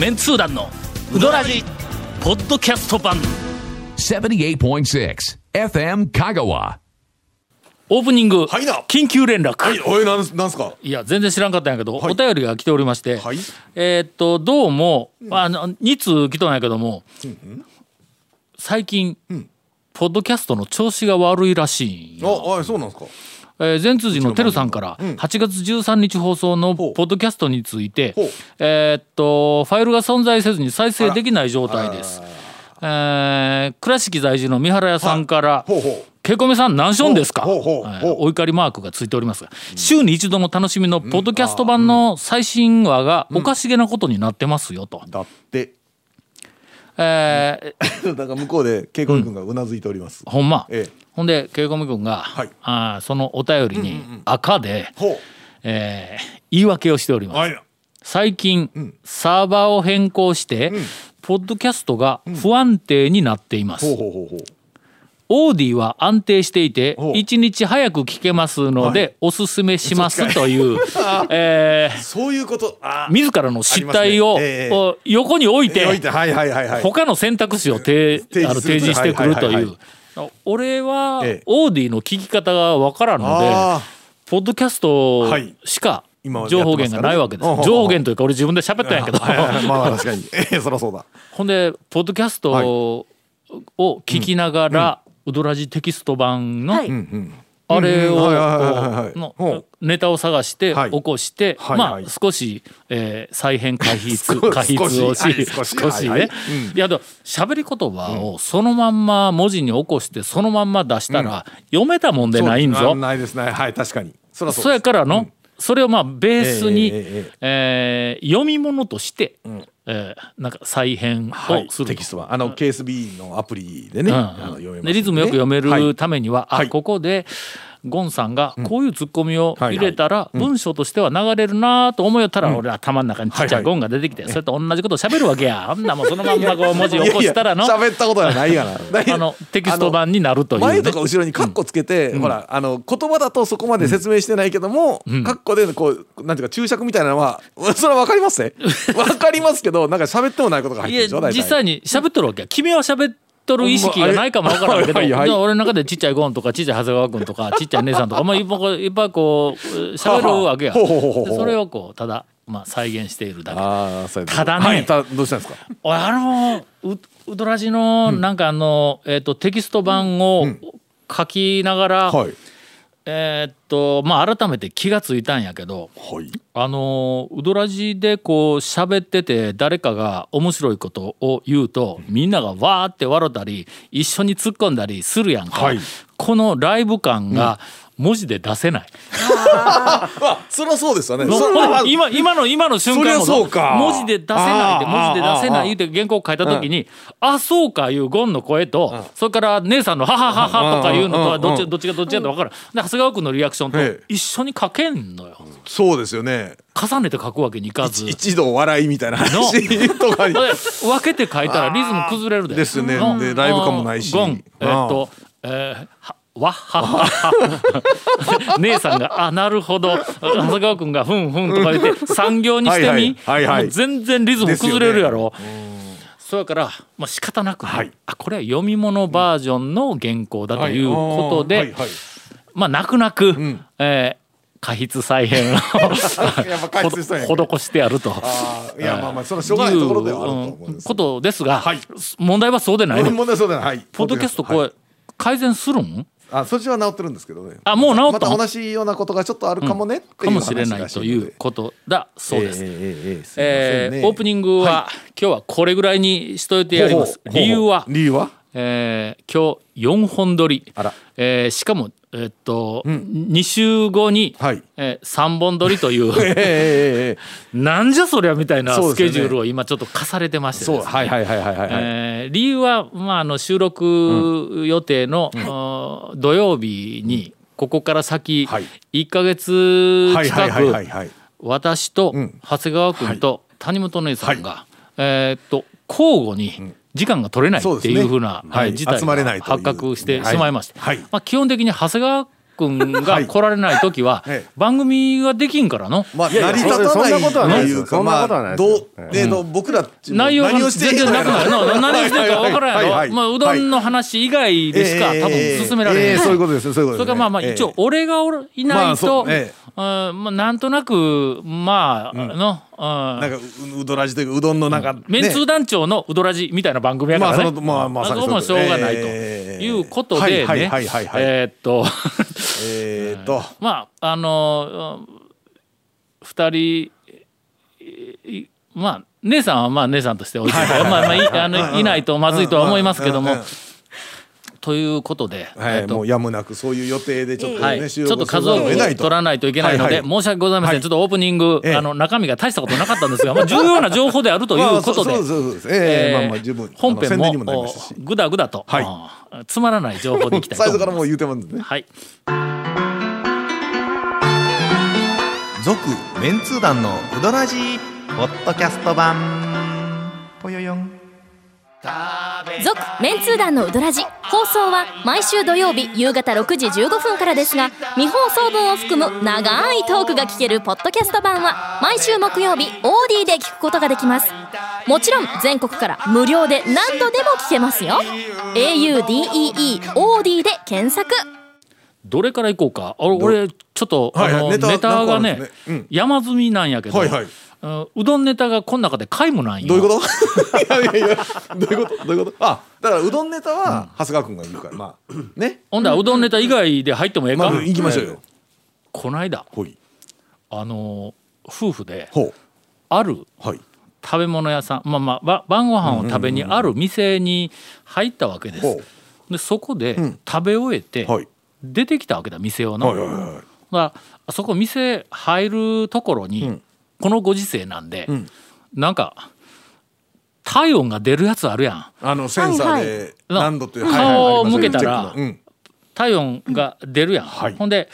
メンツー団のウドラジポッドキャスト版。78.6 FM Kagawa. オープニング、はいな。緊急連絡、はい、おい、なんす、なんすか？いや全然知らんかったんやけど、はい。お便りが来ておりまして、はい。えーっとどうも、あの2通来とんやけども、最近、ポッドキャストの調子が悪いらしいんよ。あ、はい、そうなんすか。えー前通寺のてるさんから8月13日放送のポッドキャストについてえーっとファイルが存在せずに再生できない状態です。えー倉敷在住の三原屋さんからほうほう。ケイコメさん何しょんですか、お怒りマークがついておりますが、週に一度の楽しみのポッドキャスト版の最新話がおかしげなことになってますよと。だって。えー だから向こうで、ケイコミ君がうなずいております。ほんま、ええほんでケイコメ君が、はいあーそのお便りに赤で、ほえー言い訳をしております。はい。最近、サーバーを変更して、ポッドキャストが不安定になっています。ほうほうほうほう。オーディは安定していてほう。1日早く聞けますので、おすすめしますという、えーそういうこと。あ自らの失態を、ね。ええお横に置いて、置いて、はいはいはいはい。他の選択肢を提あの提示してくるとはいはいいう。俺はええ。オーディの聞き方がわからんので、あポッドキャストはい。しか情報源がないわけです。ほうほうほう。情報源というか俺自分で喋ったんやけど、まあ、確かに。ええ、そらそうだ。ほんでポッドキャストを聞きながら、ウドラジテキスト版の、はい。あれをのネタを探してはい。起こして、はいまあはい少し、えー再編回筆少回筆をし少しはい少し少しね、はいはいいやでも喋り言葉をそのまんま文字に起こしてそのまんま出したら、読めたもんでないんそうぞあないですね。はい、確かに。そらそうそやからの、それをまあベースに、ええ読み物として、えーなんか再編はいをすると。テキストは。あの KSB のアプリでね、うん。あの読めますんでリズムよく読めはい。るためには、あはい。ここでゴンさんがこういうツッコミを入れたらはい文章としては流れるなと思いよ。ったら俺は頭の中にちっちゃはいゴンが出てきてそれと同じことを喋るわけや。あんなもんそのまんまこう文字を起こしたらの。喋ったことはないがな。あのテキスト版になるというね。前とか後ろにカッコつけて、ほらあの言葉だとそこまで説明してないけども、カッコでこうなんていうか注釈みたいなのは それは分かりますね。分かりますけどなんか喋ってもないことが入ってるでしょ実際に喋っとるわけや。君は喋っとる意識がないかもわからんけど、はいはいはい。でも俺の中でちっちゃいゴンとかちっちゃい長谷川君とかちっちゃい姉さんとかもいっぱいこういっぱいこう喋るわけやそれをこうただまあ再現しているだけ。ただね。はい、たどうしたんですか？あのウウドラジのなんかあの、えっとテキスト版を書きながら、はいえーっとまあ改めて気がついたんやけどはい。あのウドラジでこう喋ってて誰かが面白いことを言うとみんながわーって笑ったり一緒に突っ込んだりするやんか、はい。このライブ感が文字で出せない。あそりゃそうですよね。今今の今の瞬間も文字で出せないで文字で出せないあー言うて原稿書いた時に「あそうか」いうゴンの声とそれから姉さんの「はははは」とかいうのとはどっちどっちがどっちやと分からん。で長谷川君のリアクションとええ一緒に書けんのよ。そうですよね。重ねて書くわけにいかず。一度笑いみたいな話とかに。で分けて書いたらリズム崩れるで。ですよね。ライブ感もないし。ゴン。えーっとえーはわっはっはは姉さんが「あなるほど」長谷川君が「ふんふん」とか言って産業にしてみ、はいはい全然リズム崩れるやろ。そうやから、まあ仕方なく、はいあこれは読み物バージョンの原稿だということで、はいはいはいまあ泣く泣く、うんえー過筆再編を施してやると。あいやまあまあそれはしょうがないところではあると思うんいうですことですが、はい問題はそうでないの。問題そうだねはいポッドキャストこはいれ改善するんあそっちは治ってるんですけどねあもう治った？また同じようなことがちょっとあるかもねうかもしれないということだそうです。ええオープニングは、今日はこれぐらいにしといてやります。理由は、理由はえー今日4本撮りあら、えーしかも、えっと2週後に、はい。えー3本撮りという。なんじゃそりゃみたいなスケジュールを今ちょっと課されてましてですね。そう。はいはいはいはいはいはい。えー理由は、まあ、あの収録予定の、あー土曜日にここから先、はい。1か月はいはい近はいはいくはい。私とん。長谷川君と谷本姉さんが、えーっと交互に時間が取れないっていうふうな、はい。事態発覚してしまいまして、はい。はいまあ、基本的に長谷川君が 来られない時はええ。番組ができんからの。まあ成り立たないそんなことはないうかそんなことはないですよ。まあどうえーと僕ら内容が全然なくなる。の何をしてるか分からんやろ、まあ、うどんのの話以外でしか多分進められない、そういうことですそういうことですそれからまあまあ一応俺がいないままあ、なんとなくまあ、の、うん。なんかううどらじというかうどんのなん。かね。メンツー団長のうどらじみたいな番組やからね。まあまあまさにそこもしょうがないと。ええいうことではいねはいはいはい。えーっと。えーっと。まああのー二人いまあ姉さんはまあ姉さんとして置いてまあまあいあのいないとまずいとは思いますけども。うんうんうんということで、はい、えーもうやむなくそういう予定でちょっとね、はい、ちょっと数を取らないといけないので、はいはい。申し訳ございません、はい。ちょっとオープニング、ええ。あの中身が大したことなかったんですが、まあ、重要な情報であるということで、本編もぐだぐだと、はい。あつまらない情報でいきたいと思います。最初からもう言うてますね。はい、続メンツー団のウドラジーポッドキャスト版。ぽよよん続メンツー団のウドラジ放送は毎週土曜日夕方6時15分からですが未放送分を含む長いトークが聞けるポッドキャスト版は毎週木曜日オーディで聞くことができます。もちろん全国から無料で何度でも聞けますよ。audeE オーディで検索。どれからいこうか、あ俺、ちょっと、はいはいあのネタネタがねですね。うん。山積みなんやけど、はいはい。うんうどんネタがこの中で皆無なんよ。どういうこと？いやいやいやどういうこと？どういうこと？あだからうどんネタは長谷川君が言うからまあね？ほんだらうどんネタ以外で入ってもええか、まあ行きましょうよ。この間あの夫婦であるはい。食べ物屋さんまあまあば晩ご飯を食べにある店に入ったわけです。ほでそこでん。食べ終えてはい。出てきたわけだ店をな。はいはいはいだからあそこ店入るところに、んこのご時世なんで、ん。なんか体温が出るやつあるやん。あのセンサーではい何度という顔を向けたら体温が出るやん。はい。ほんで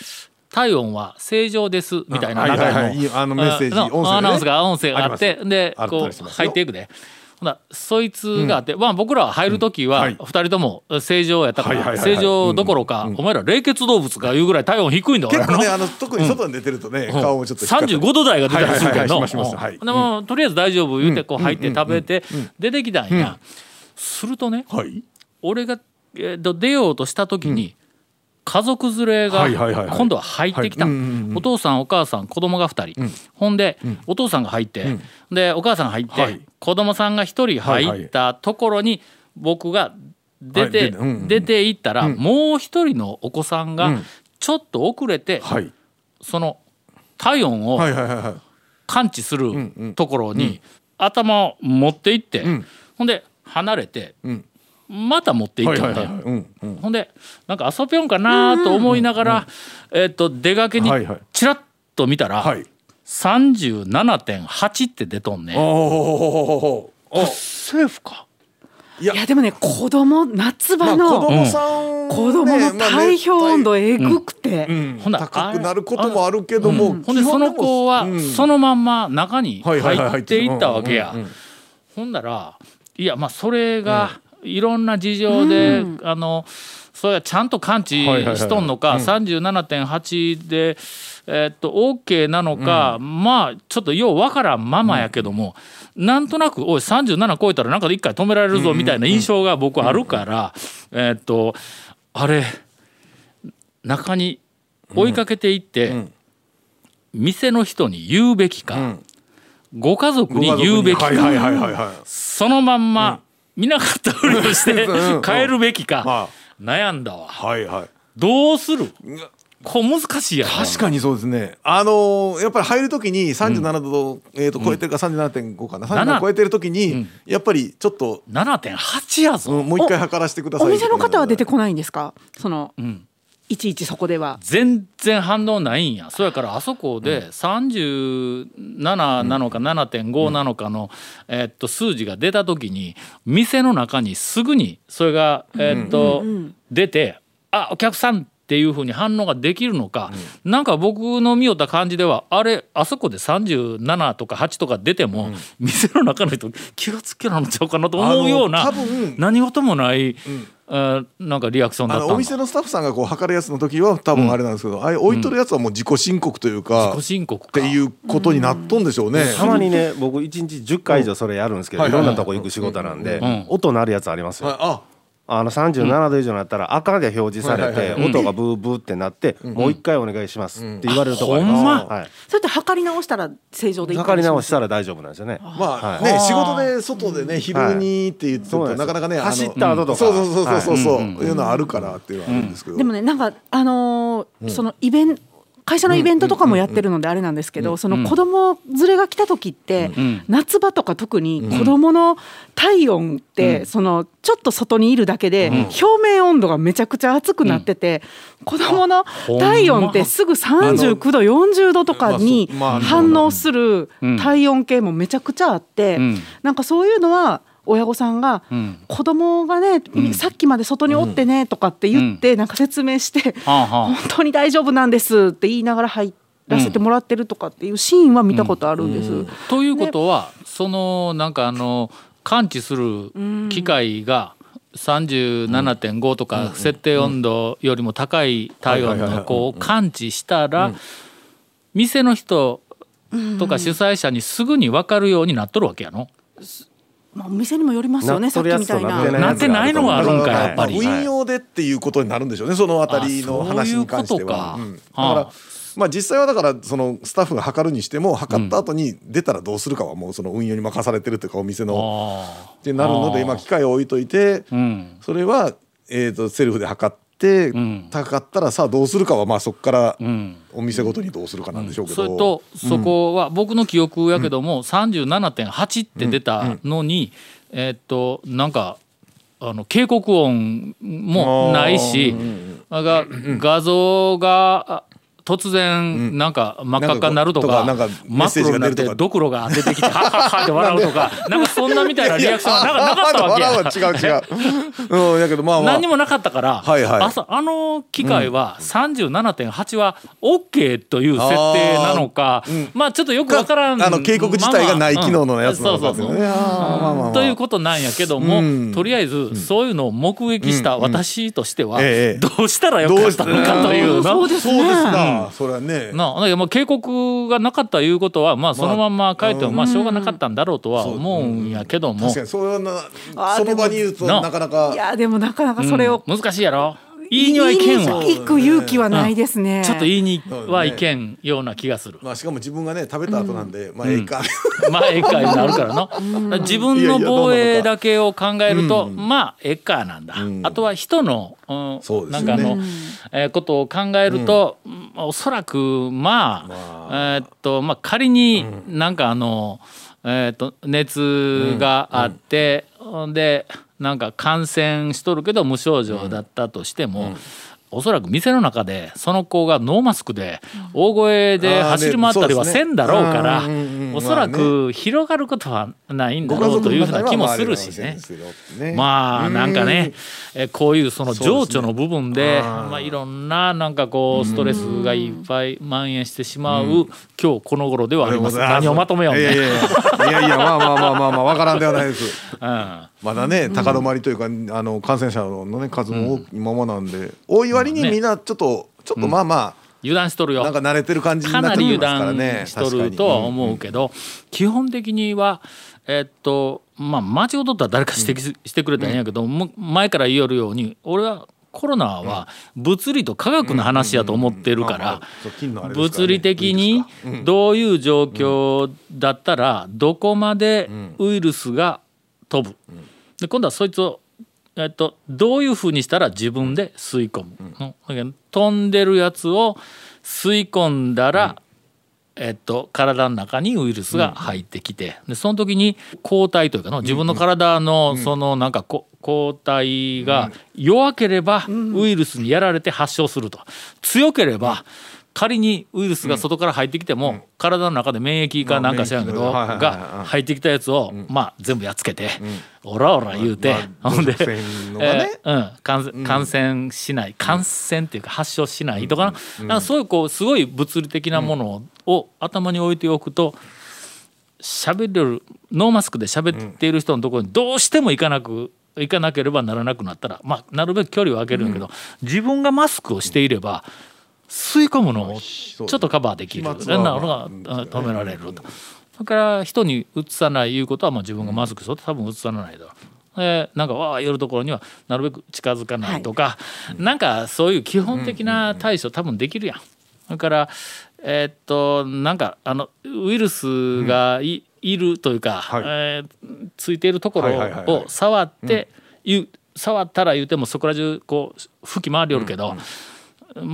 体温は正常ですみたいなあはい中はいはい。いいあのメッセージの音声でね。アナウンスが音声があっあてでこう入っていくで。ほなそいつがあって、まあ僕ら入る時ははい。二人とも正常やったから、正常どころか、お前ら冷血動物かいうぐらい体温低いんだ結構ね俺あの特に外に出てるとね顔もちょっと光ったり。35度台が出たりするけど、はいでもとりあえず大丈夫言うてこう入って食べて出てきたんや、するとねはい。俺が、えーと出ようとした時に、家族連れが今度は入ってきた、お父さんお母さん子供が2人、ほんで、お父さんが入って、でお母さんが入って、はい。子供さんが1人入ったところに僕が出て、はい出て行ったら、もう一人のお子さんがうん。ちょっと遅れて、はい。その体温を感知するんうん。ところに頭を持って行って、ん。ほんで離れて、んまた持って行はいったんだよ。ほんでなんか遊びよんかなと思いながら、えっと出かけにはいはい。チラッと見たら、はい。37.8って出とんねおおおセーフか。いや。でもね子供夏まあ場の、子供さん子供の体表温度えぐくて、うん。ほな高くなることもあるけどもほんでその子はそのまんま中に入っていったわけや。ほんだらいやまあそれがいろんな事情で、あのそれはちゃんと感知はいはいはい。しとんのか、37.8で、えーっと OK なのか、まあちょっとようわからんままやけども、なんとなくおい37超えたらなんかで一回止められるぞみたいな印象が僕あるから、えーっとあれ中に追いかけていって、店の人に言うべきか、ご家族に言うべきか、はいはいはいはいはい。そのまんま見なかったふりをして うん。帰るべきか。ま悩んだわ。あはいはい。どうする？こう難しいやろ。確かにそうですね。あのーやっぱり入るときに37度、えー、と超えてるか37.5かな、37超えてるときに、やっぱりちょっと、7.8やぞ、うんもう一回測らせてくださいお店の方は出てここないんですか？その、んいちいちそこでは。全然反応ないんや。そやからあそこで37なのか7.5なのかの、えーっと数字が出た時に店の中にすぐにそれが、えーっと出て「あお客さん」っていうふうに反応ができるのか、なんか僕の見よった感じではあれあそこで37とか8とか出ても、店の中の人気がつけなのちゃうかなと思うような何事もないえーなんかリアクションだったんだ。あのお店のスタッフさんがこう測るやつの時は多分あれなんですけど、あれ置いとるやつはもう自己申告というか、自己申告か。っていうことになっとんでしょうね。たまにね僕1日10回以上それやるんですけど、はいいろんなとこ行く仕事なんで、ん。音鳴るやつありますよ、はい。ああの37度以上になったら赤が表示されて音がブーブーってなって、もう一回お願いしますって言われるとこあります、ほんま？はい、それって測り直したら正常でいい測り直ししたら大丈夫なんですよね。まあはい。ね仕事で外でね昼にって言ってるそうなんですとなかなかね走った後とか。そうそうそうそうそうそうはい。いうのあるからっていうのはあるんですけど。でもねなんかあのーそのイベント会社のイベントとかもやってるのであれなんですけど、その子供連れが来た時って、ん夏場とか特に子供の体温って、そのちょっと外にいるだけで、表面温度がめちゃくちゃ熱くなってて、子供の体温ってすぐ39度40度とかに反応する体温計もめちゃくちゃあって、ん。なんかそういうのは親御さんがん。子供がね、さっきまで外におってねとかって言ってなんか説明して、本当に大丈夫なんですって言いながら入らせてもらってるとかっていうシーンは見たことあるんです。ということは、そのなんかあの感知する機械が37.5とか設定温度よりも高い体温のこう感知したら店の人とか主催者にすぐに分かるようになっとるわけやの？まあ、お店にもよりますよねさっきみたいな。となってないのがあるんかやっぱり。まあ運用でっていうことになるんでしょうねそのあたりの話に関しては。あそういううんだことか。からまあ実際はだからそのスタッフが測るにしても測った後に出たらどうするかはもうその運用に任されてるというかお店の。あってなるので今機械を置いといてそれはえーとセルフで測ってん。高かったらさあどうするかはまあそこからうん。お店ごとにどうするかなんでしょうけど。それとそこは僕の記憶やけども37.8って出たのにえーっとなんかあの警告音もないしが画像があ突然なんか真っ赤っかになるとか真っ黒になとか。てドクロが出てきてハッハッハって笑うとか なんかそんなみたいなリアクションがなかったわけや。笑うは違う違う。うん、やけどまあまあ。何にもなかったから、はいはい。朝あの機械は37.8は OK という設定なのか、まあちょっとよくわからんあの警告自体がない機能のやつなのかそうそうそうっていうね。ということなんやけども、うん。とりあえずそういうのを目撃した私としては、ええ。どうしたらよかったのかというの。そうですな。それはね。なだけどもう警告がなかったいうことはまあそのまんま書いてもまあしょうがなかったんだろうとは思うんやけども。確かにそれはなその場に言うとなかなか。いやでもなかなかそれを、うん。難しいやろ言いにはいけんわ勇気はないですね。ちょっと言いにはいけんような気がする。まあしかも自分がね食べた後なんでまあええか。まあ、ええかになるからの。自分の防衛だけを考えると、まあ、ええかなんだ。あとは人の、うんなんかあの、えーことを考えると、うん。おそらく、まあ、えーっと、まあ、仮になんかあの、えーっと、熱があって、で、なんか感染しとるけど無症状だったとしても、おそらく店の中でその子がノーマスクで大声で走り回ったりはせんだろうからおそらく広がることはないんだろうというふうな気もするしね。まあなんかねえこういうその情緒の部分でまあいろんななんかこうストレスがいっぱい蔓延してしまう今日この頃ではあります。何をまとめよういやいやね。いやいやいやまあまあまあまあまあわからんではないです。うんまだね高止まりというかあの感染者のね数も多いままなんで多い割にみんなちょっとちょっとまあま油断しとるよ。あなんか慣れてる感じにかなってきなり油ますからね断しとるとは思うけど、基本的にはえっとまあ間違うとったら誰か指摘してくれたんやけど、も前から言いよるように俺はコロナは物理と科学の話やと思ってるから物理的にどういう状況だったらどこまでウイルスが飛ぶ。で今度はそいつをえっと、どういうふうにしたら自分で吸い込む、うん。飛んでるやつを吸い込んだら、えっと、体の中にウイルスが入ってきて。でその時に抗体というかの自分の体のそのなんかこ抗体が弱ければウイルスにやられて発症すると。強ければ仮にウイルスが外から入ってきても体の中で免疫かなんか知らんけどが入ってきたやつをまあ全部やっつけてオラオラ言うてまあ ほんでうん、感染感染しない感染っていうか発症しないとかな,、そういうこうすごい物理的なものを頭に置いておくと喋れるノーマスクで喋っている人のところにどうしても行かなく行かなければならなくなったら、まあ、なるべく距離を空けるんやけど、自分がマスクをしていれば吸い込むのをちょっとカバーできる。なのが止められると。それから人にうつさないいうことはまあ自分がマスクすると多分うつさないだ。ろう。えなんかわあ寄るところにはなるべく近づかないとか、なんかそういう基本的な対処多分できるやん。それからえーっとなんかあのウイルスがい,、いるというか、はい。えーついているところはいはいはいはい。を触って、触ったら言うてもそこら中こう吹き回りよるけど、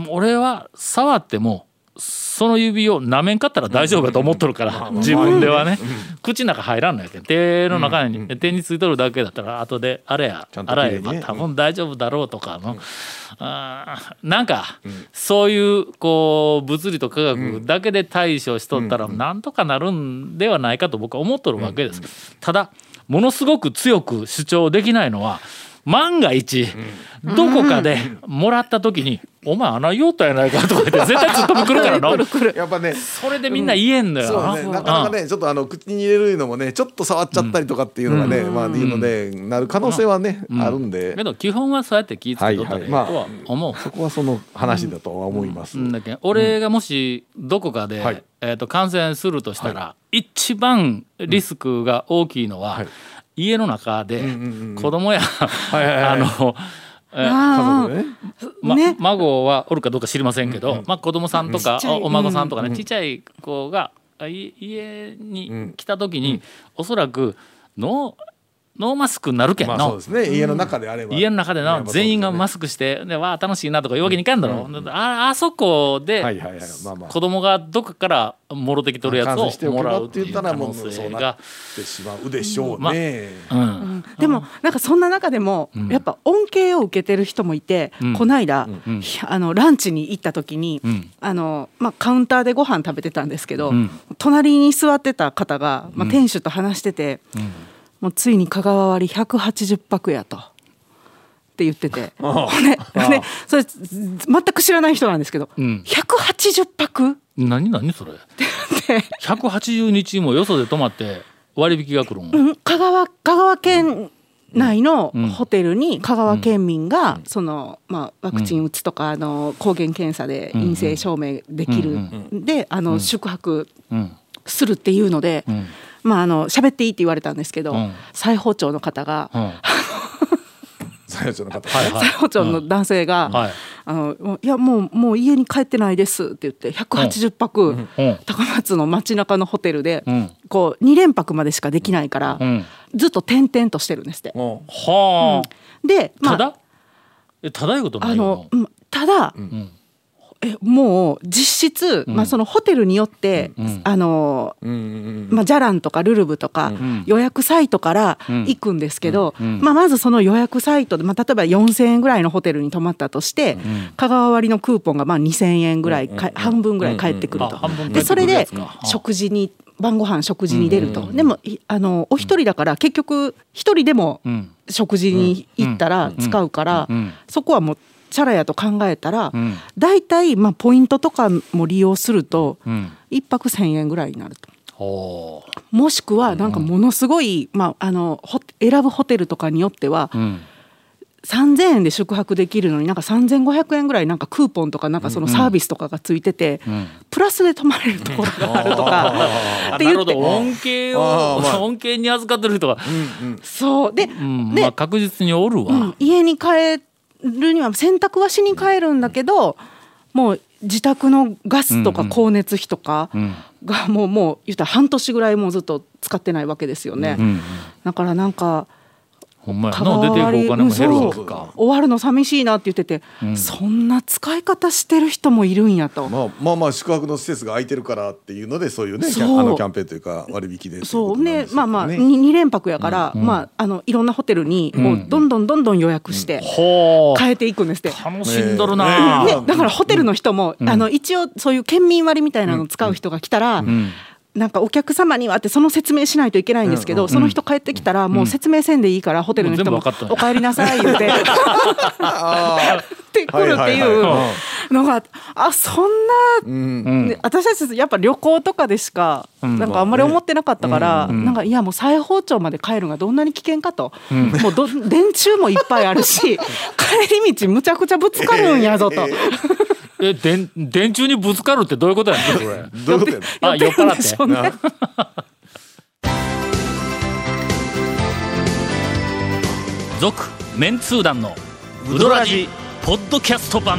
俺は触ってもその指を舐めんかったら大丈夫だと思っとるから、自分ではね、口の中入らんのやけん。手の中に、手についとるだけだったら後であれや洗えば多分大丈夫だろうとかの、あーなんか、そういうこう物理と科学だけで対処しとったらなんとかなるんではないかと僕は思っとるわけです。ただものすごく強く主張できないのは万が一どこかでもらった時に「お前穴用ったやないか」とか言って絶対ツッコミ来るからな。やっぱねそれでみんな言えんのよ。そうね、なかなかねちょっとあの口に入れるのもねちょっと触っちゃったりとかっていうのがね、まあいうのでなる可能性はね、あるんで。けど基本はそうやって気ぃつけとったらいい。とはいはいは思う。そこはその話だとは思います。うん。だけん俺がもしどこかで、はい。えー、と感染するとしたら、一番リスクが大きいのは、はい。家の中でんうん子供や、いはいはい。あの、孫はおるかどうか知りませんけど、まあ、子供さんとか、おお孫さんとかね、ちっちゃい子が家に来た時に、おそらくノーノーマスクになるけんの、まあそうですね。家の中であれば、家の中での全員がマススクしてでわあ楽しいなとかいうわけにいかんだろ、ああそこではいはいはいまあまあ。子供がどっかからもろてきとるやつをもらうっていったらも可能うそうな性がっ、てしまうでしょうまね。うん。でもなんかそんな中でもやっぱ恩恵を受けてる人もいて、うん。この間、うん。ひあのランチに行った時に、うん。あのまあ、カウンターでご飯食べてたんですけど、うん。隣に座ってた方が、まあ、店主と話してて、もうついに香川割り180泊やと。って言ってて、ほんでほんでそれ全く知らない人なんですけど、うん。180泊？何何それ？180日もよそで泊まって割引が来るん、うん香川香川県内のうん。ホテルに香川県民がその、まあ、ワクチン打つとか、あの抗原検査で陰性証明できる、うん。であの、宿泊うんするっていうので、うん。まああの喋っていいって言われたんですけど、うん。裁縫長の方が、うん。最初の方、はいはい。裁縫長の男性が、はい。あのもういやもうもう家に帰ってないですって言って180泊、うん。高松の街中のホテルで、うん。こう2連泊までしかできないから、うん。ずっと転々としてるんですって。もはあ、で、まあ、ただ？えただいうことなあいよのうんただ、んえもう実質、まあ、そのホテルによって、うん。あのう、うんうんまあ、ジャランとかルルブとか、ん。予約サイトからうん。行くんですけど、うん。まあ、まずその予約サイトで、まあ、例えば4,000円ぐらいのホテルに泊まったとして、香川割のクーポンがまあ2,000円ぐらいか、半分ぐらい返ってくると。でそれで食事に晩ご飯食事に出ると、でもいあのお一人だから結局一人でもうん。食事に行ったら使うから、うん。そこはもうチャラやと考えたら、うん。大体まあポイントとかも利用するとうん。一泊1,000円ぐらいになると。ほもしくはなんかものすごい、まあ、あの選ぶホテルとかによってはううん3,000円で宿泊できるのになんか3,500円ぐらいなんかクーポンとかなんかそのサービスとかがついてて、ん。プラスで泊まれるところがあるとか あって言って。なるほど恩恵を 恩恵に預かってる人が、そう。で,、うん。でまあ確実におるわ、うん。家に帰るには洗濯はしに帰るんだけどもう自宅のガスとか光熱費とかん。がもうもう言ったら半年ぐらいもうずっと使ってないわけですよね。うん。だからなんかほんまや出ていくお金も減るわけそうか。終わるの寂しいなって言ってて、そんな使い方してる人もいるんやと。まあまあまあ宿泊の施設が空いてるからっていうのでそういうねあのキャンペーンというか割引でそうねっていことなんでしょまあまあね 2, 連泊やから、まああのいろんなホテルにもうどんどんどんどん予約して変えていくんですって。楽しんどるな、ねね、だからホテルの人も、あの一応そういう県民割みたいなのを使う人が来たら、なんかお客様にはってその説明しないといけないんですけど、その人帰ってきたらもう説明せんでいいからホテルの人ももう全部分かっ「お帰りなさい」言うてってくるっていう、はのがあそんな、ね私たちやっぱ旅行とかでしか、なんかあんまり思ってなかったから、なんかいやもう裁縫町まで帰るのがどんなに危険かと、もうど電柱もいっぱいあるし帰り道むちゃくちゃぶつかるんやぞと。え電電柱にぶつかるってどういうことやねんそれ。どういうことやあ酔っ払でしょうね続メンツー団のウドラジポッドキャスト版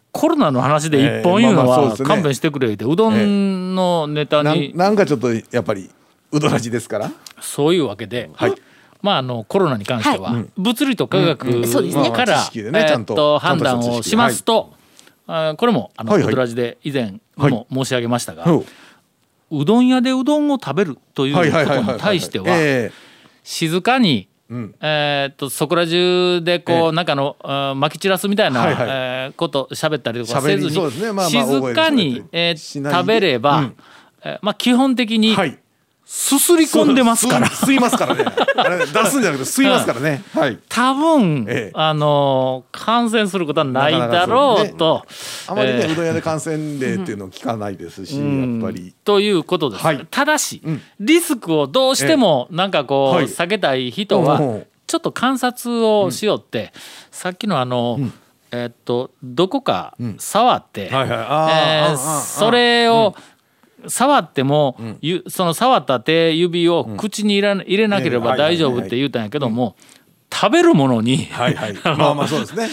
コロナの話で一本言うのは勘弁してくれってうどんのネタなんになんかちょっとやっぱりうどらじですから？そういうわけで、まああのコロナに関しては物理と科学んそうですね。からえっと判断をしますとこれもあのはいはで以前も申し上げましたがほううどん屋でうどんを食べるというこはいはいはいはいとに対してはえ静かにん。えーっとそこら中でこう中のあーまき散らすみたいなはいはい。えーこと喋ったりとかせずにそうですね。まあまあ静かにえー食べればうん。えーまあ基本的にえはいすすり込んでますから。吸いますからね。あれ出すんじゃなくて吸いますからね。はい。多分、ええ。あの感染することはないだろうと。あまりね、えーうどん屋で感染例っていうのを聞かないですし、うん。やっぱり。ということです、はい。ただし、ん。リスクをどうしてもなんかこう、はい。避けたい人はうんちょっと観察をしよって、さっきのあの、えーっとどこか触って、それを、触っても、ゆその触った手指を口に入れ入れなければうん。大丈夫って言うたんやけども、食べるものに、はいはい。まあまあそうですね。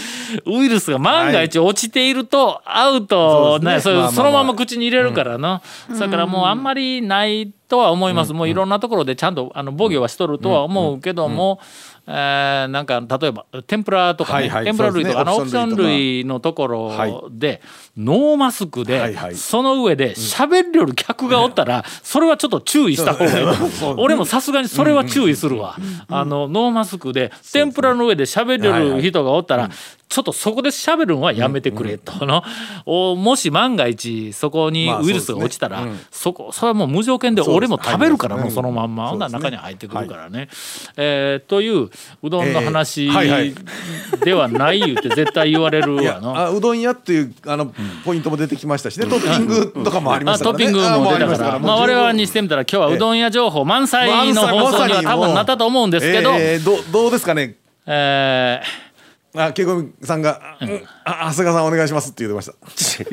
ウイルスが万が一落ちているとアウト、そそのまま口に入れるからな、だからもうあんまりないとは思います、もういろんなところでちゃんとあの防御はしとるとは思うけども、えーなんか例えば天ぷらとかね、天ぷら類とか、あのオプション類のところで、ノーマスクで、その上で喋りよる客がおったら、それはちょっと注意した方がいい。と俺もさすがにそれは注意するわ、あのノーマスクで天ぷらの上で喋りよる人がおったら、ちょっとそこで喋るのはやめてくれとの、おもし万が一そこにまあウイルスが落ちたら、そこそれはもう無条件で俺も食べるからもうそのまんま、ほん。なら中に入ってくるからね。えーといううどんの話ではない言って絶対言われるわの。あうどん屋っていうあのポイントも出てきましたしね、トッピングとかもありまあしたからね。トッピングも出たから。あまあ我々にしてみたら今日はうどん屋情報満載の放送には多分なったと思うんですけど、えーどどうですかね？えあケイコミさんが、うん。あ長谷川さんお願いしますって言ってました。ー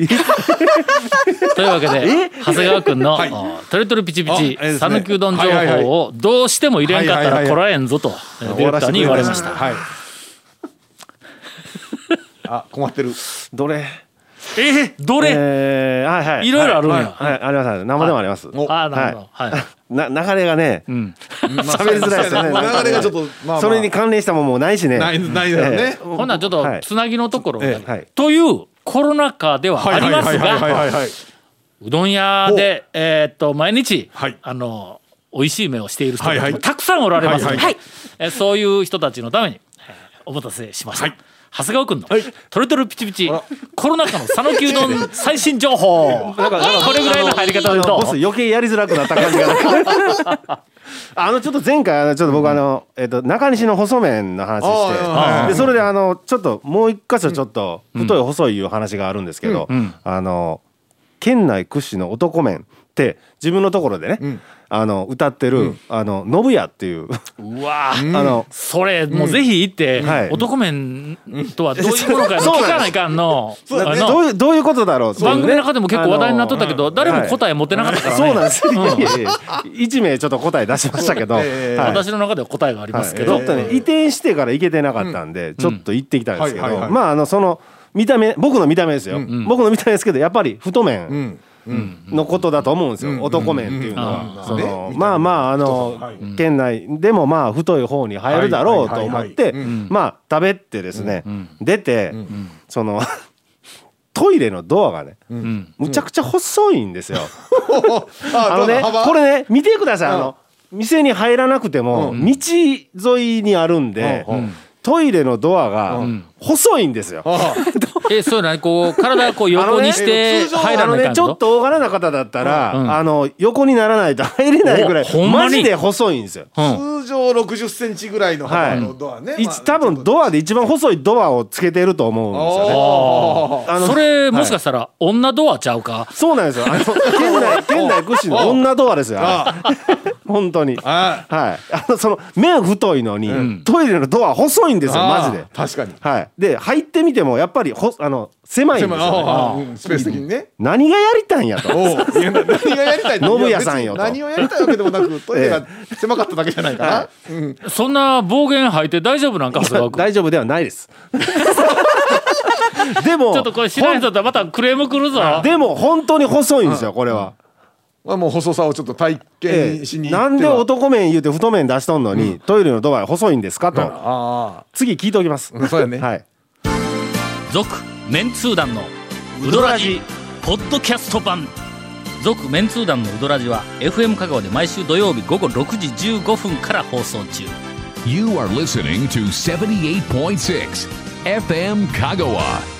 というわけで長谷川君のはい「トリトリピチピチ讃岐うどん情報をどうしても入れんかったらこらえんぞ」とディレクターに言われました。はい。あ困ってる。どれ？えどれ、えー、はいはい。い。ろいろあるんや。はい、はい。あります。生でもあります、お。ああなるほど。はい、な流れがねうん、喋りづらいですよね。まあ流れがちょっと、まあまあ、それに関連したもんもないしね。ないないだろうね、ほんならちょっとはい。つなぎのところというコロナ禍ではありますはいはいはいはいがはいはい。うどん屋で、えーっと毎日、はい。あの美味しい目をしている人たちはいはい。もたくさんおられますので、はいはいえーそういう人たちのために、えーお待たせしました。長谷川君の、はい。トルトルピチピチコロナ禍の讃岐うどん最新情報。これぐらいの入り方でどう？ボス余計やりづらくなった感じが。なんかあのちょっと前回あのちょっと僕あの、えっと中西の細麺の話してあーはい。はいでそれであのちょっともう一箇所ちょっと太い細いいう話があるんですけど、ん。あの県内屈指の男麺って自分のところでね、あの歌ってる、あの信屋っていう、うわあのそれもうぜひ行って、はい。男麺とはどういうものかのそう聞かないかんの。どういうどういうことだろう。番組の中でも結構話題になっとったけど、誰も答え持ってなかったからね、そうなんです一名ちょっと答え出しましたけど、ええはい。私の中では答えがありますけど、はい。ちょっとね移転してから行けてなかったんで、ちょっと行ってきたんですけど、はいはいはいまああのその見た目僕の見た目ですよ、僕の見た目ですけどやっぱり太麺、んのことだと思うんですよ、男麺っていうのうん。は。そね。のまあまああの、県内でもまあ太い方に入るだろうと思ってまあ食べてですね、出て、その トイレのドアがね、むちゃくちゃ細いんですよ。あのねこれね見てください。あの店に入らなくても道沿いにあるんで、トイレのドアが細いんですよ。えそうなにこう体こう横にして入らあのねちょっないかんの？と大柄な方だったら、うん。あの横にならないと入れないぐらいおほんまに？マジで細いんですよ。うん。通常60センチぐらいの幅のドアね、多分ドアで一番細いドアをつけてると思うんですよね。ああのそれもしかしたら女ドアちゃうか？そうなんですよ。あの県内 県内屈指の女ドアですよ。あ 本当に。あはい。あのその面太いのに、トイレのドア細いんですよマジで。確かに。はい。で入ってみてもやっぱりほあの狭いんですよ、ね。スペース的にね。何がやりたいんやと。おう。いやな何がやりたいの信也さんよ何をやりたいわけでもなく トイレが狭かっただけじゃないかな、はうん。そんな暴言吐いて大丈夫なんか 大丈夫ではないです。でもちょっとこれ知らん人だったらまたクレーム来るぞ。でも本当に細いんですよこれは。まあもう細さをちょっと体え験しに行っては、えなんで男麺言うて太麺出しとんのに、トイレのドア細いんですかと。あ次聞いておきます。あそうやね、はい。続メンツー団のウドラジポッドキャスト版。続メンツー団のウドラジは FM 香川で毎週土曜日午後6時15分から放送中。You are listening to 78.6 FM Kagawa.